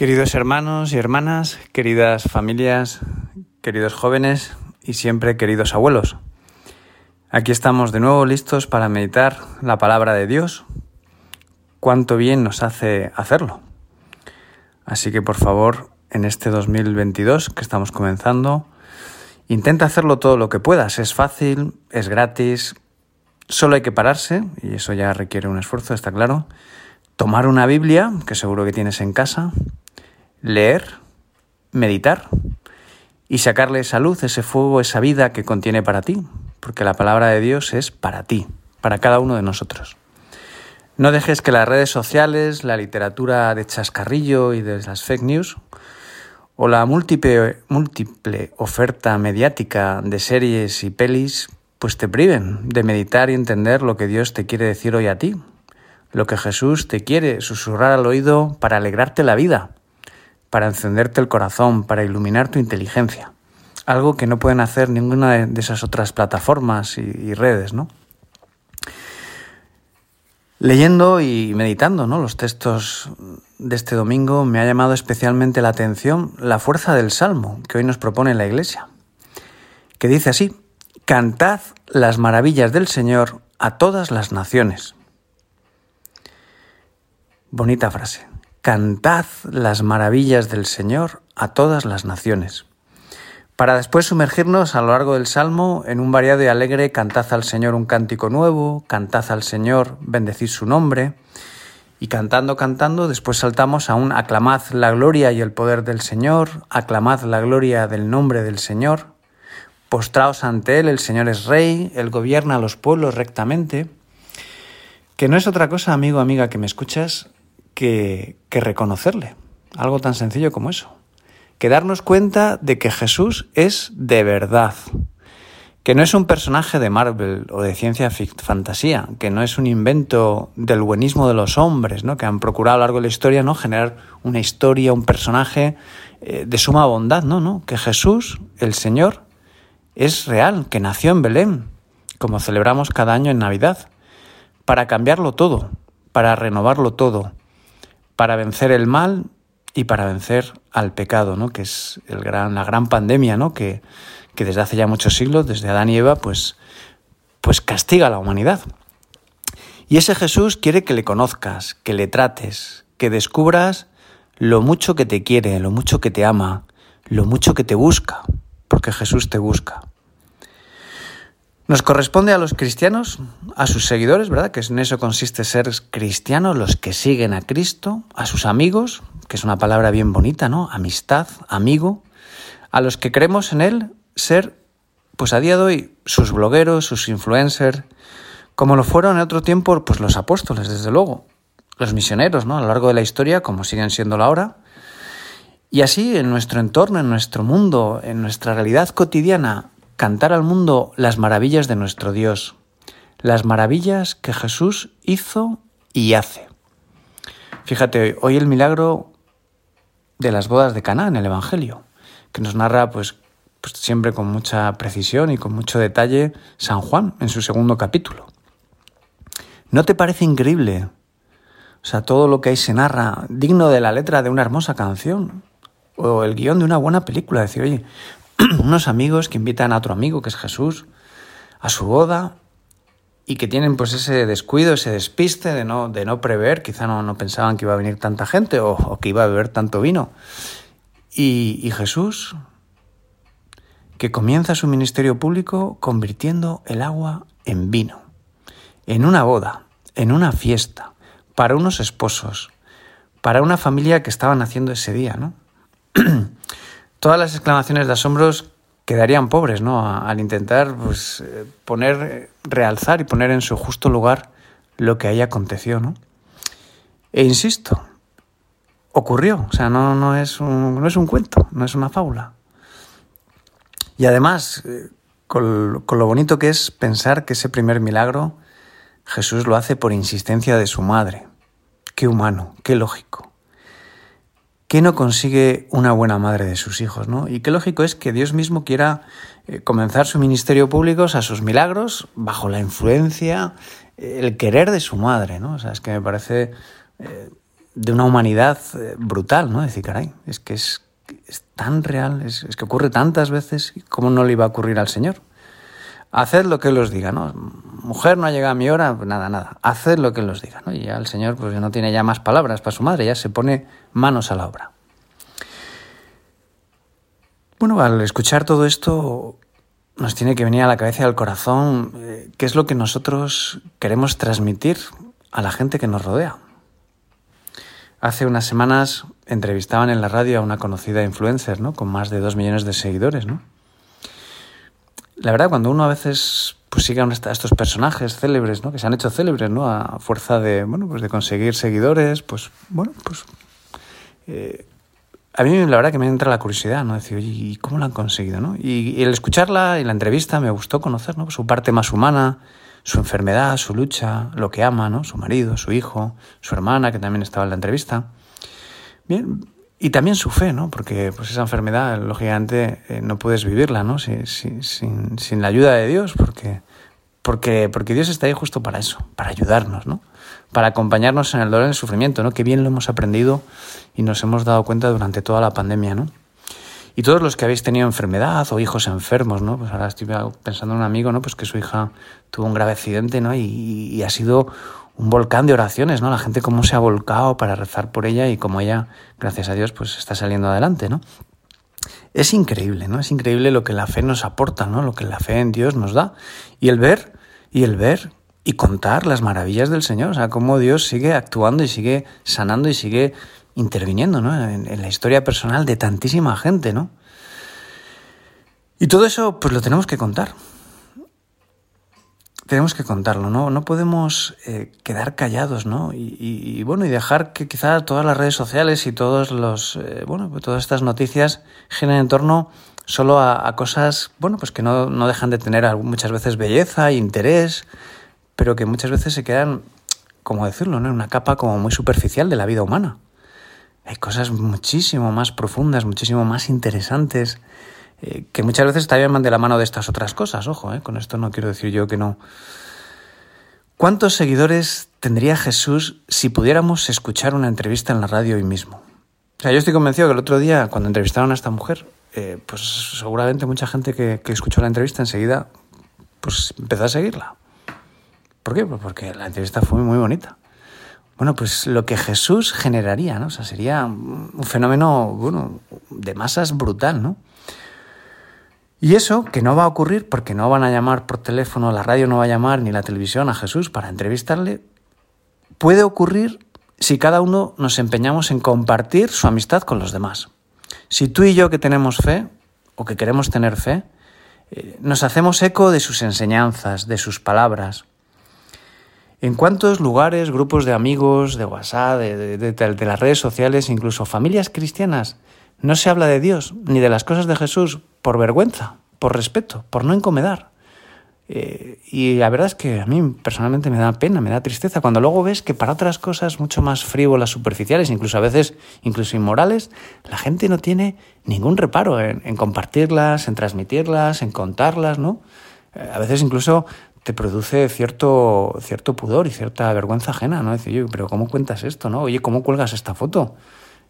Queridos hermanos y hermanas, queridas familias, queridos jóvenes y siempre queridos abuelos, aquí estamos de nuevo listos para meditar la palabra de Dios. Cuánto bien nos hace hacerlo. Así que por favor, en este 2022 que estamos comenzando, intenta hacerlo todo lo que puedas. Es fácil, es gratis, solo hay que pararse, y eso ya requiere un esfuerzo, está claro. Tomar una Biblia, que seguro que tienes en casa, leer, meditar y sacarle esa luz, ese fuego, esa vida que contiene para ti, porque la palabra de Dios es para ti, para cada uno de nosotros. No dejes que las redes sociales, la literatura de chascarrillo y de las fake news, o la múltiple, múltiple oferta mediática de series y pelis, pues te priven de meditar y entender lo que Dios te quiere decir hoy a ti, lo que Jesús te quiere susurrar al oído para alegrarte la vida para encenderte el corazón, para iluminar tu inteligencia. Algo que no pueden hacer ninguna de esas otras plataformas y, redes, ¿no? Leyendo y meditando ¿no? los textos de este domingo me ha llamado especialmente la atención la fuerza del Salmo que hoy nos propone la Iglesia, que dice así, Cantad las maravillas del Señor a todas las naciones. Bonita frase. Cantad las maravillas del Señor a todas las naciones. Para después sumergirnos a lo largo del Salmo en un variado y alegre Cantad al Señor un cántico nuevo, Cantad al Señor, bendecid su nombre. Y cantando, cantando, después saltamos a un Aclamad la gloria y el poder del Señor, Aclamad la gloria del nombre del Señor. Postraos ante Él, el Señor es Rey, Él gobierna a los pueblos rectamente. Que no es otra cosa, amigo, amiga, que me escuchas, que, reconocerle. Algo tan sencillo como eso. Que darnos cuenta de que Jesús es de verdad. Que no es un personaje de Marvel o de ciencia fantasía, que no es un invento del buenismo de los hombres, ¿no? que han procurado a lo largo de la historia ¿no? generar una historia, un personaje eh, de suma bondad, no, no, que Jesús, el Señor, es real, que nació en Belén, como celebramos cada año en Navidad, para cambiarlo todo, para renovarlo todo, para vencer el mal y para vencer al pecado, ¿no? que es el gran, la gran pandemia ¿no? que, que desde hace ya muchos siglos, desde Adán y Eva, pues, pues castiga a la humanidad. Y ese Jesús quiere que le conozcas, que le trates, que descubras lo mucho que te quiere, lo mucho que te ama, lo mucho que te busca, porque Jesús te busca. Nos corresponde a los cristianos, a sus seguidores, ¿verdad? Que en eso consiste ser cristianos, los que siguen a Cristo, a sus amigos, que es una palabra bien bonita, ¿no? Amistad, amigo, a los que creemos en Él, ser, pues a día de hoy, sus blogueros, sus influencers, como lo fueron en otro tiempo, pues los apóstoles, desde luego, los misioneros, ¿no? A lo largo de la historia, como siguen siendo ahora. Y así, en nuestro entorno, en nuestro mundo, en nuestra realidad cotidiana, cantar al mundo las maravillas de nuestro Dios, las maravillas que Jesús hizo y hace. Fíjate, hoy el milagro de las bodas de Caná en el Evangelio, que nos narra pues, pues siempre con mucha precisión y con mucho detalle San Juan en su segundo capítulo. ¿No te parece increíble? O sea, todo lo que ahí se narra, digno de la letra de una hermosa canción o el guion de una buena película. Decir, oye, unos amigos que invitan a otro amigo, que es Jesús, a su boda y que tienen pues ese descuido, ese despiste de no, de no prever, quizá no, no pensaban que iba a venir tanta gente o, que iba a beber tanto vino. Y, y Jesús, que comienza su ministerio público convirtiendo el agua en vino, en una boda, en una fiesta, para unos esposos, para una familia que estaban haciendo ese día, ¿no? todas las exclamaciones de asombros quedarían pobres, ¿no? Al intentar pues, eh, poner, realzar y poner en su justo lugar lo que ahí aconteció, ¿no? E insisto, ocurrió, o sea, no, no, es un, no es un cuento, no es una fábula. Y además, eh, con, con lo bonito que es pensar que ese primer milagro Jesús lo hace por insistencia de su madre. Qué humano, qué lógico. ¿Qué no consigue una buena madre de sus hijos? ¿no? Y qué lógico es que Dios mismo quiera eh, comenzar su ministerio público, a sus milagros, bajo la influencia, eh, el querer de su madre. ¿no? O sea, es que me parece eh, de una humanidad brutal, ¿no? Decir, caray, es que es, es tan real, es, es, que ocurre tantas veces, ¿cómo no le iba a ocurrir al Señor? Haced lo que Él os diga, ¿no? Mujer, no ha llegado a mi hora, pues nada, nada, haced lo que Él os diga, ¿no? Y ya el Señor pues no tiene ya más palabras para su madre, ya se pone manos a la obra. Bueno, al escuchar todo esto, nos tiene que venir a la cabeza y al corazón eh, qué es lo que nosotros queremos transmitir a la gente que nos rodea. Hace unas semanas entrevistaban en la radio a una conocida influencer, ¿no? Con más de dos millones de seguidores, ¿no? La verdad, cuando uno a veces pues sigue a estos personajes célebres, ¿no? Que se han hecho célebres, ¿no? A fuerza de, bueno, pues de conseguir seguidores, pues, bueno, pues... Eh, a mí la verdad que me entra la curiosidad, ¿no? Decir, oye, ¿y cómo lo han conseguido, no? Y, el escucharla y la entrevista me gustó conocer, ¿no? Su parte más humana, su enfermedad, su lucha, lo que ama, ¿no? Su marido, su hijo, su hermana, que también estaba en la entrevista. Bien, y también su fe, ¿no? Porque pues esa enfermedad, lógicamente, eh, no puedes vivirla, ¿no? Sin, sin, la ayuda de Dios, porque, porque, porque Dios está ahí justo para eso, para ayudarnos, ¿no? Para acompañarnos en el dolor y el sufrimiento, ¿no? Que bien lo hemos aprendido y nos hemos dado cuenta durante toda la pandemia, ¿no? Y todos los que habéis tenido enfermedad o hijos enfermos, ¿no? Pues ahora estoy pensando en un amigo, ¿no? Pues que su hija tuvo un grave accidente, ¿no? Y, ha sido un volcán de oraciones, ¿no? La gente cómo se ha volcado para rezar por ella y cómo ella, gracias a Dios, pues está saliendo adelante, ¿no? Es increíble, ¿no? Es increíble lo que la fe nos aporta, ¿no? Lo que la fe en Dios nos da. Y el ver, y el ver y contar las maravillas del Señor, o sea, cómo Dios sigue actuando y sigue sanando y sigue interviniendo ¿no? en, la historia personal de tantísima gente, ¿no? Y todo eso, pues lo tenemos que contar. Tenemos que contarlo, ¿no? No podemos eh, quedar callados, ¿no? Y, bueno, y dejar que quizás todas las redes sociales y todos los, eh, bueno, pues todas estas noticias giren en torno solo a, cosas, bueno, pues que no, no, dejan de tener muchas veces belleza interés, pero que muchas veces se quedan, como decirlo, ¿no? En una capa como muy superficial de la vida humana. Hay cosas muchísimo más profundas, muchísimo más interesantes, eh, que muchas veces también van de la mano de estas otras cosas. Ojo, eh, con esto no quiero decir yo que no. ¿Cuántos seguidores tendría Jesús si pudiéramos escuchar una entrevista en la radio hoy mismo? O sea, yo estoy convencido que el otro día, cuando entrevistaron a esta mujer, eh, pues seguramente mucha gente que, escuchó la entrevista enseguida, pues empezó a seguirla. ¿Por qué? Pues porque la entrevista fue muy bonita. Bueno, pues lo que Jesús generaría, ¿no? O sea, sería un fenómeno, bueno, de masas brutal, ¿no? Y eso que no va a ocurrir porque no van a llamar por teléfono, la radio no va a llamar ni la televisión a Jesús para entrevistarle, puede ocurrir si cada uno nos empeñamos en compartir su amistad con los demás. Si tú y yo que tenemos fe, o que queremos tener fe, eh, nos hacemos eco de sus enseñanzas, de sus palabras, ¿En cuántos lugares, grupos de amigos, de WhatsApp, de, las redes sociales, incluso familias cristianas, no se habla de Dios ni de las cosas de Jesús por vergüenza, por respeto, por no encomendar? Eh, y la verdad es que a mí personalmente me da pena, me da tristeza, cuando luego ves que para otras cosas mucho más frívolas, superficiales, incluso a veces incluso inmorales, la gente no tiene ningún reparo en, compartirlas, en transmitirlas, en contarlas, ¿no? Eh, a veces incluso te produce cierto, cierto pudor y cierta vergüenza ajena, ¿no? Decir, yo, pero ¿cómo cuentas esto, no? Oye, ¿cómo cuelgas esta foto?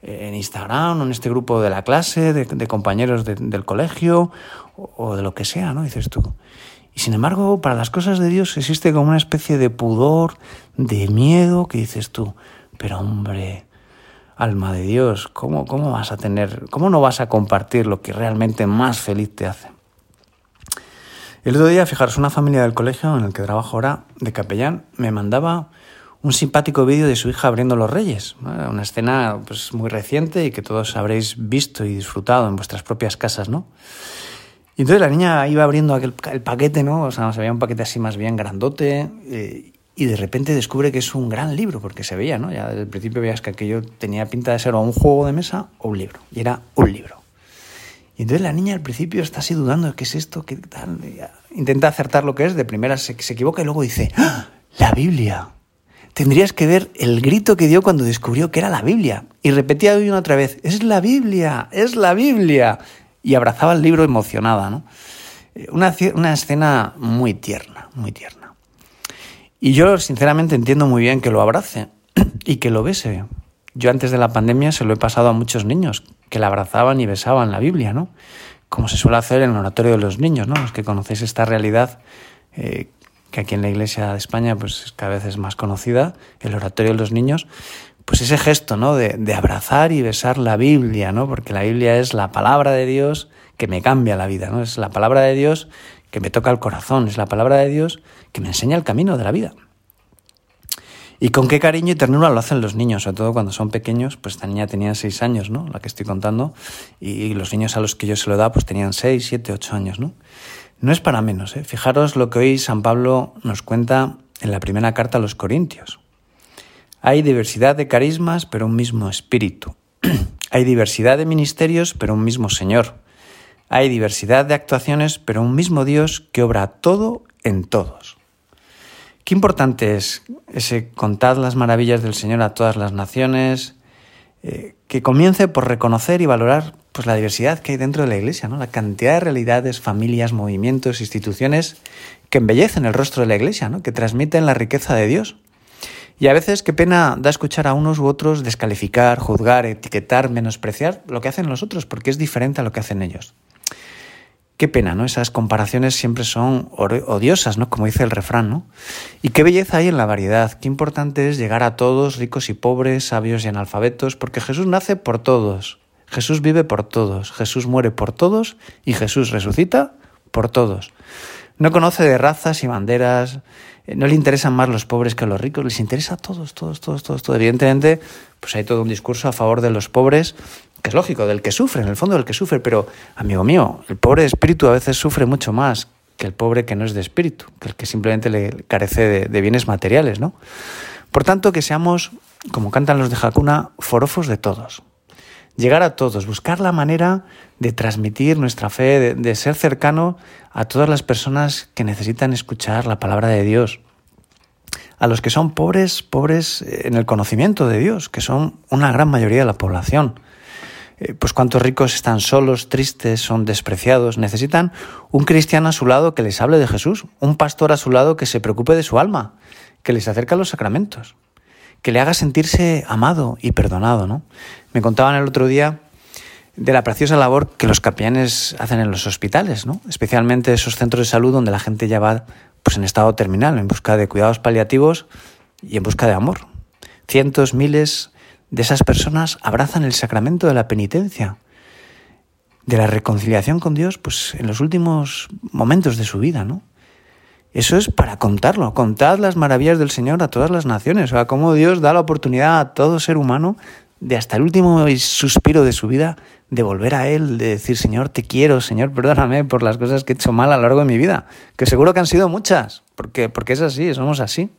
¿En Instagram o en este grupo de la clase, de, compañeros del colegio o, de lo que sea, ¿no? Dices tú. Y sin embargo, para las cosas de Dios existe como una especie de pudor, de miedo, que dices tú, pero hombre, alma de Dios, ¿cómo, cómo vas a tener, cómo no vas a compartir lo que realmente más feliz te hace? El otro día, fijaros, una familia del colegio en el que trabajo ahora, de capellán, me mandaba un simpático vídeo de su hija abriendo los reyes. Una escena pues, muy reciente y que todos habréis visto y disfrutado en vuestras propias casas, ¿no? Y entonces la niña iba abriendo aquel, el paquete, ¿no? O sea, se veía un paquete así más bien grandote eh, y de repente descubre que es un gran libro, porque se veía, ¿no? Ya desde principio veías que aquello tenía pinta de ser o un juego de mesa o un libro. Y era un libro. Y entonces la niña al principio está así dudando, ¿qué es esto? ¿Qué tal? Intenta acertar lo que es, de primera se, equivoca y luego dice, ¡Ah! la Biblia. Tendrías que ver el grito que dio cuando descubrió que era la Biblia. Y repetía una otra vez, es la Biblia, es la Biblia. Y abrazaba el libro emocionada, ¿no? Eh, una, una escena muy tierna, muy tierna. Y yo sinceramente entiendo muy bien que lo abrace y que lo bese, Yo antes de la pandemia se lo he pasado a muchos niños que la abrazaban y besaban la Biblia, ¿no? Como se suele hacer en el oratorio de los niños, ¿no? Los que conocéis esta realidad eh, que aquí en la Iglesia de España pues cada vez es más conocida, el oratorio de los niños, pues ese gesto, ¿no? De, de, abrazar y besar la Biblia, ¿no? Porque la Biblia es la palabra de Dios que me cambia la vida, ¿no? Es la palabra de Dios que me toca el corazón, es la palabra de Dios que me enseña el camino de la vida. Y con qué cariño y ternura lo hacen los niños, sobre todo cuando son pequeños, pues esta niña tenía seis años, ¿no? La que estoy contando, y los niños a los que yo se lo da, pues tenían seis, siete, ocho años, ¿no? No es para menos, ¿eh? Fijaros lo que hoy San Pablo nos cuenta en la primera carta a los Corintios. Hay diversidad de carismas, pero un mismo espíritu. Hay diversidad de ministerios, pero un mismo Señor. Hay diversidad de actuaciones, pero un mismo Dios que obra todo en todos. Qué importante es ese contad las maravillas del Señor a todas las naciones, eh, que comience por reconocer y valorar pues, la diversidad que hay dentro de la Iglesia, ¿no? la cantidad de realidades, familias, movimientos, instituciones que embellecen el rostro de la Iglesia, ¿no? que transmiten la riqueza de Dios. Y a veces qué pena da escuchar a unos u otros descalificar, juzgar, etiquetar, menospreciar lo que hacen los otros, porque es diferente a lo que hacen ellos. Qué pena, ¿no? Esas comparaciones siempre son odiosas, ¿no? Como dice el refrán, ¿no? Y qué belleza hay en la variedad. Qué importante es llegar a todos, ricos y pobres, sabios y analfabetos, porque Jesús nace por todos. Jesús vive por todos. Jesús muere por todos y Jesús resucita por todos. No conoce de razas y banderas, eh, no le interesan más los pobres que los ricos, les interesa a todos, todos, todos, todos, todos. Evidentemente, pues hay todo un discurso a favor de los pobres, que es lógico, del que sufre, en el fondo del que sufre, pero, amigo mío, el pobre de espíritu a veces sufre mucho más que el pobre que no es de espíritu, que el que simplemente le carece de, bienes materiales, ¿no? Por tanto, que seamos, como cantan los de Hakuna, forofos de todos. Llegar a todos, buscar la manera de transmitir nuestra fe, de ser cercano a todas las personas que necesitan escuchar la palabra de Dios a los que son pobres, pobres en el conocimiento de Dios, que son una gran mayoría de la población. Eh, pues cuántos ricos están solos, tristes, son despreciados, necesitan un cristiano a su lado que les hable de Jesús, un pastor a su lado que se preocupe de su alma, que les acerque a los sacramentos, que le haga sentirse amado y perdonado, ¿no? Me contaban el otro día de la preciosa labor que los capellanes hacen en los hospitales, ¿no? Especialmente esos centros de salud donde la gente ya va pues en estado terminal, en busca de cuidados paliativos y en busca de amor. Cientos, miles de esas personas abrazan el sacramento de la penitencia, de la reconciliación con Dios, pues en los últimos momentos de su vida, ¿no? Eso es para contarlo, contad las maravillas del Señor a todas las naciones, o sea, cómo Dios da la oportunidad a todo ser humano de hasta el último suspiro de su vida de volver a Él, de decir, Señor, te quiero, Señor, perdóname por las cosas que he hecho mal a lo largo de mi vida, que seguro que han sido muchas, porque, porque es así, somos así.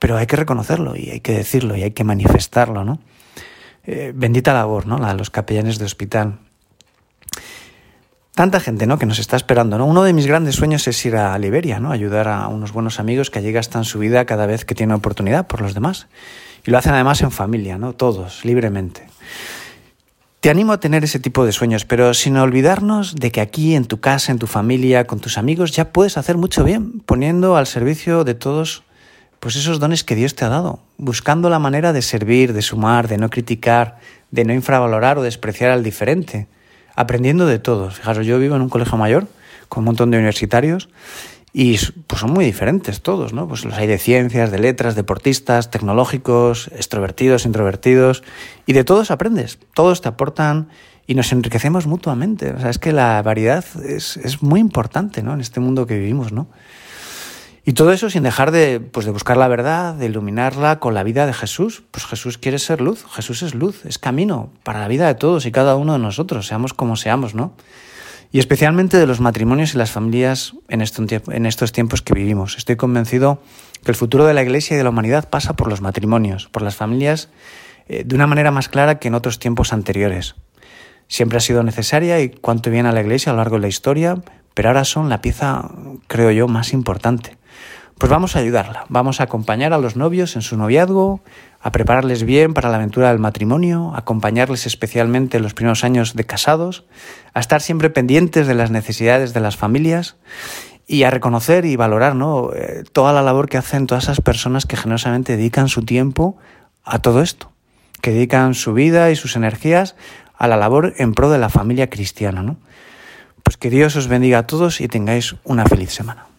Pero hay que reconocerlo y hay que decirlo y hay que manifestarlo, ¿no? Eh, bendita labor, ¿no? La de los capellanes de hospital. Tanta gente, ¿no? Que nos está esperando, ¿no? Uno de mis grandes sueños es ir a Liberia, ¿no? Ayudar a unos buenos amigos que allí gastan su vida cada vez que tienen oportunidad por los demás. Y lo hacen además en familia, ¿no? Todos, libremente. Te animo a tener ese tipo de sueños, pero sin olvidarnos de que aquí, en tu casa, en tu familia, con tus amigos, ya puedes hacer mucho bien, poniendo al servicio de todos pues esos dones que Dios te ha dado, buscando la manera de servir, de sumar, de no criticar, de no infravalorar o despreciar al diferente, aprendiendo de todos. Fijaros, yo vivo en un colegio mayor con un montón de universitarios y pues son muy diferentes todos, ¿no? Pues los hay de ciencias, de letras, deportistas, tecnológicos, extrovertidos, introvertidos, y de todos aprendes, todos te aportan y nos enriquecemos mutuamente. O sea, es que la variedad es, es muy importante, ¿no? En este mundo que vivimos, ¿no? Y todo eso sin dejar de, pues de buscar la verdad, de iluminarla con la vida de Jesús. Pues Jesús quiere ser luz, Jesús es luz, es camino para la vida de todos y cada uno de nosotros, seamos como seamos, ¿no? Y especialmente de los matrimonios y las familias en, estos tiempos que vivimos. Estoy convencido que el futuro de la Iglesia y de la humanidad pasa por los matrimonios, por las familias, eh, de una manera más clara que en otros tiempos anteriores. Siempre ha sido necesaria y cuanto viene a la Iglesia a lo largo de la historia, pero ahora son la pieza, creo yo, más importante. Pues vamos a ayudarla, vamos a acompañar a los novios en su noviazgo, a prepararles bien para la aventura del matrimonio, a acompañarles especialmente en los primeros años de casados, a estar siempre pendientes de las necesidades de las familias y a reconocer y valorar ¿no? Eh, toda la labor que hacen todas esas personas que generosamente dedican su tiempo a todo esto. que dedican su vida y sus energías a la labor en pro de la familia cristiana. ¿no? Pues que Dios os bendiga a todos y tengáis una feliz semana.